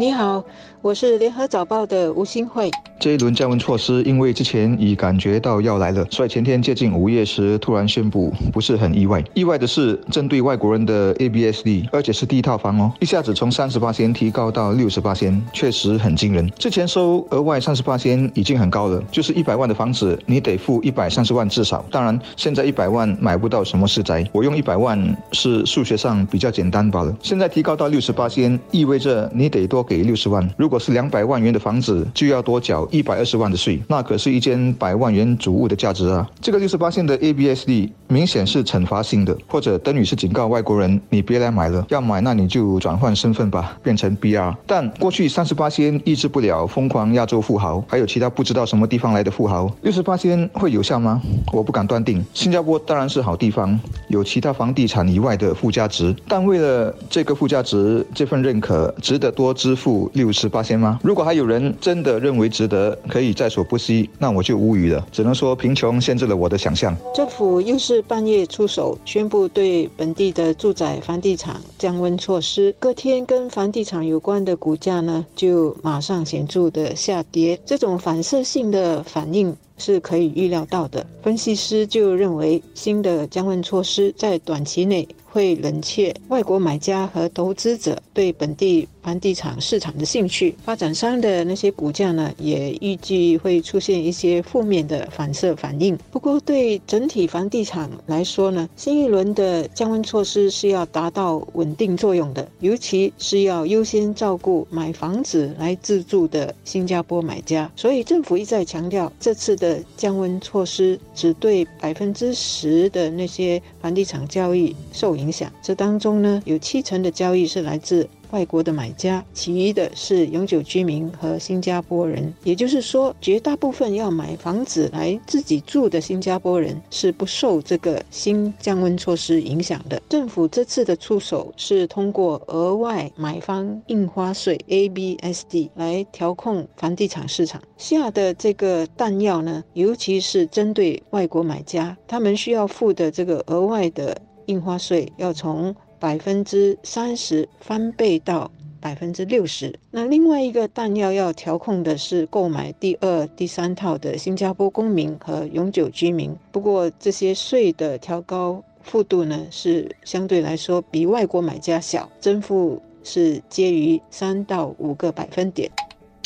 你好，我是联合早报的吴新慧。这一轮降温措施，因为之前已感觉到要来了，所以前天接近午夜时突然宣布，不是很意外。意外的是，针对外国人的 ABSD，而且是第一套房哦，一下子从三十八仙提高到六十八仙，确实很惊人。之前收额外三十八仙已经很高了，就是一百万的房子，你得付一百三十万至少。当然，现在一百万买不到什么私宅，我用一百万是数学上比较简单罢了。现在提高到六十八仙，意味着你得多给六十万。如果是两百万元的房子，就要多缴。一百二十万的税，那可是一间百万元主屋的价值啊！这个六十八线的 ABSD 明显是惩罚性的，或者等于是警告外国人，你别来买了，要买那你就转换身份吧，变成 BR。但过去三十八仙抑制不了疯狂亚洲富豪，还有其他不知道什么地方来的富豪，六十八仙会有效吗？我不敢断定。新加坡当然是好地方，有其他房地产以外的附加值，但为了这个附加值，这份认可值得多支付六十八仙吗？如果还有人真的认为值得，可以在所不惜，那我就无语了。只能说贫穷限制了我的想象。政府又是半夜出手，宣布对本地的住宅房地产降温措施。隔天跟房地产有关的股价呢，就马上显著的下跌。这种反射性的反应是可以预料到的。分析师就认为，新的降温措施在短期内。会冷却外国买家和投资者对本地房地产市场的兴趣，发展商的那些股价呢，也预计会出现一些负面的反射反应。不过，对整体房地产来说呢，新一轮的降温措施是要达到稳定作用的，尤其是要优先照顾买房子来自住的新加坡买家。所以，政府一再强调，这次的降温措施只对百分之十的那些房地产交易受。影响，这当中呢，有七成的交易是来自。外国的买家，其余的是永久居民和新加坡人。也就是说，绝大部分要买房子来自己住的新加坡人是不受这个新降温措施影响的。政府这次的出手是通过额外买方印花税 （ABSD） 来调控房地产市场下的这个弹药呢，尤其是针对外国买家，他们需要付的这个额外的印花税要从。百分之三十翻倍到百分之六十。那另外一个弹药要调控的是购买第二、第三套的新加坡公民和永久居民。不过这些税的调高幅度呢，是相对来说比外国买家小，增幅是介于三到五个百分点。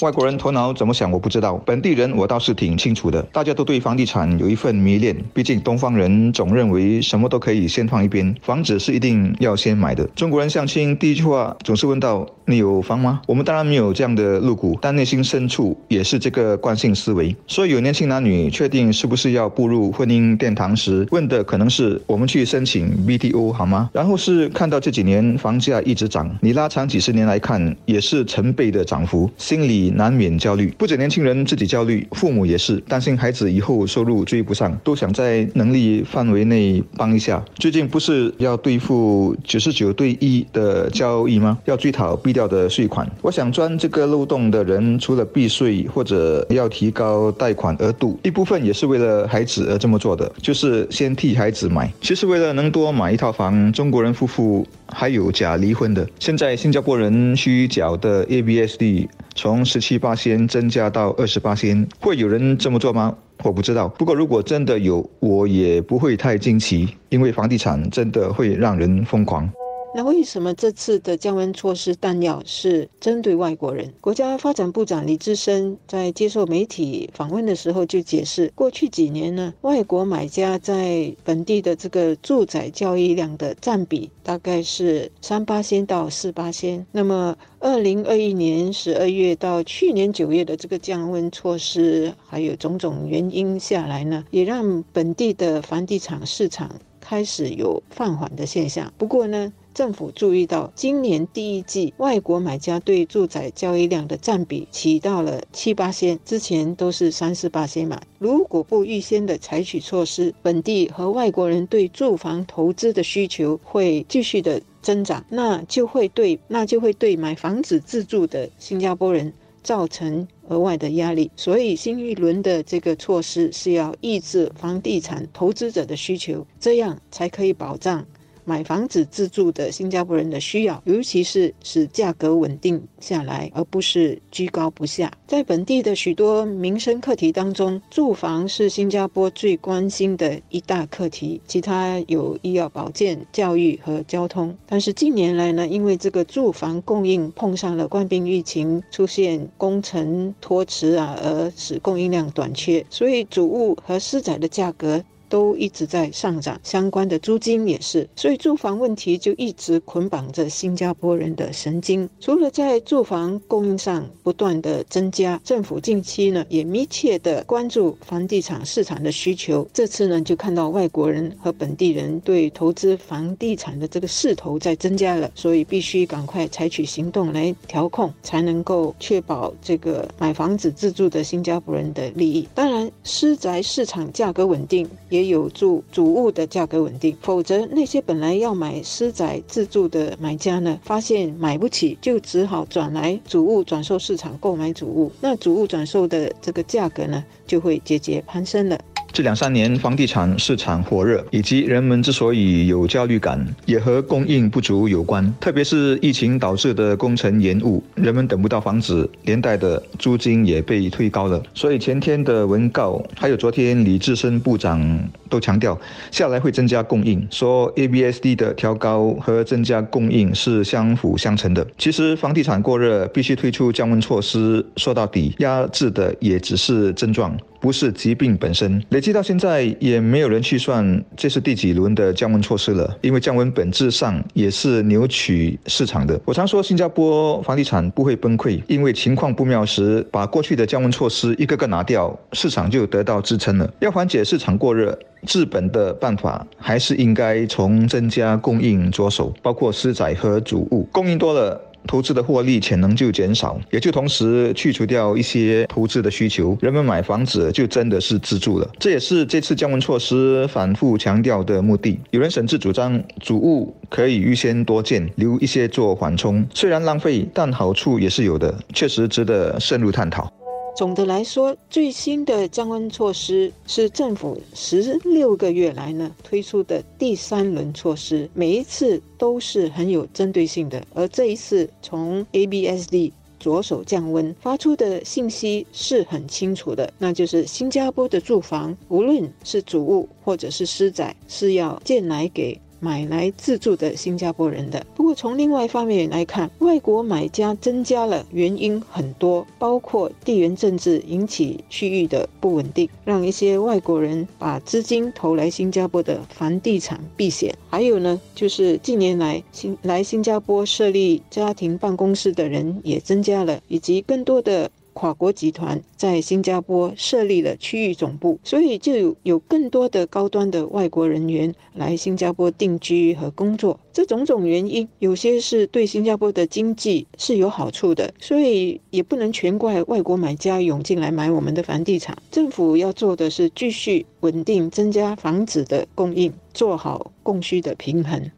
外国人头脑怎么想我不知道，本地人我倒是挺清楚的。大家都对房地产有一份迷恋，毕竟东方人总认为什么都可以先放一边，房子是一定要先买的。中国人相亲第一句话总是问到：“你有房吗？”我们当然没有这样的露骨，但内心深处也是这个惯性思维。所以有年轻男女确定是不是要步入婚姻殿堂时，问的可能是：“我们去申请 BTO 好吗？”然后是看到这几年房价一直涨，你拉长几十年来看，也是成倍的涨幅，心里。难免焦虑，不止年轻人自己焦虑，父母也是担心孩子以后收入追不上，都想在能力范围内帮一下。最近不是要对付九十九对一的交易吗？要追讨避掉的税款。我想钻这个漏洞的人，除了避税或者要提高贷款额度，一部分也是为了孩子而这么做的，就是先替孩子买。其实为了能多买一套房，中国人夫妇还有假离婚的。现在新加坡人需缴的 ABSD。从十七八仙增加到二十八仙，会有人这么做吗？我不知道。不过如果真的有，我也不会太惊奇，因为房地产真的会让人疯狂。那为什么这次的降温措施弹药是针对外国人？国家发展部长李志深在接受媒体访问的时候就解释，过去几年呢，外国买家在本地的这个住宅交易量的占比大概是三八仙到四八仙。那么，二零二一年十二月到去年九月的这个降温措施，还有种种原因下来呢，也让本地的房地产市场开始有放缓的现象。不过呢，政府注意到，今年第一季外国买家对住宅交易量的占比起到了七八千，之前都是三四八仙嘛。如果不预先的采取措施，本地和外国人对住房投资的需求会继续的增长，那就会对那就会对买房子自住的新加坡人造成额外的压力。所以新一轮的这个措施是要抑制房地产投资者的需求，这样才可以保障。买房子自住的新加坡人的需要，尤其是使价格稳定下来，而不是居高不下。在本地的许多民生课题当中，住房是新加坡最关心的一大课题。其他有医药保健、教育和交通。但是近年来呢，因为这个住房供应碰上了冠病疫情，出现工程拖迟啊，而使供应量短缺，所以主物和私宅的价格。都一直在上涨，相关的租金也是，所以住房问题就一直捆绑着新加坡人的神经。除了在住房供应上不断的增加，政府近期呢也密切的关注房地产市场的需求。这次呢就看到外国人和本地人对投资房地产的这个势头在增加了，所以必须赶快采取行动来调控，才能够确保这个买房子自住的新加坡人的利益。当然，私宅市场价格稳定也。有助主物的价格稳定，否则那些本来要买私宅自住的买家呢，发现买不起，就只好转来主物转售市场购买主物，那主物转售的这个价格呢，就会节节攀升了。这两三年房地产市场火热，以及人们之所以有焦虑感，也和供应不足有关。特别是疫情导致的工程延误，人们等不到房子，连带的租金也被推高了。所以前天的文告，还有昨天李志深部长都强调，下来会增加供应，说 ABSD 的调高和增加供应是相辅相成的。其实房地产过热，必须推出降温措施，说到底，压制的也只是症状。不是疾病本身，累计到现在也没有人去算这是第几轮的降温措施了，因为降温本质上也是扭曲市场的。我常说新加坡房地产不会崩溃，因为情况不妙时，把过去的降温措施一个个拿掉，市场就得到支撑了。要缓解市场过热，治本的办法还是应该从增加供应着手，包括私宅和主物供应多了。投资的获利潜能就减少，也就同时去除掉一些投资的需求，人们买房子就真的是自住了。这也是这次降温措施反复强调的目的。有人甚至主张，主物可以预先多建，留一些做缓冲，虽然浪费，但好处也是有的，确实值得深入探讨。总的来说，最新的降温措施是政府十六个月来呢推出的第三轮措施，每一次都是很有针对性的。而这一次从 ABSD 着手降温发出的信息是很清楚的，那就是新加坡的住房，无论是主屋或者是私宅，是要建来给。买来自住的新加坡人的。不过从另外一方面来看，外国买家增加了，原因很多，包括地缘政治引起区域的不稳定，让一些外国人把资金投来新加坡的房地产避险。还有呢，就是近年来新来新加坡设立家庭办公室的人也增加了，以及更多的。跨国集团在新加坡设立了区域总部，所以就有有更多的高端的外国人员来新加坡定居和工作。这种种原因，有些是对新加坡的经济是有好处的，所以也不能全怪外国买家涌进来买我们的房地产。政府要做的是继续稳定增加房子的供应，做好供需的平衡。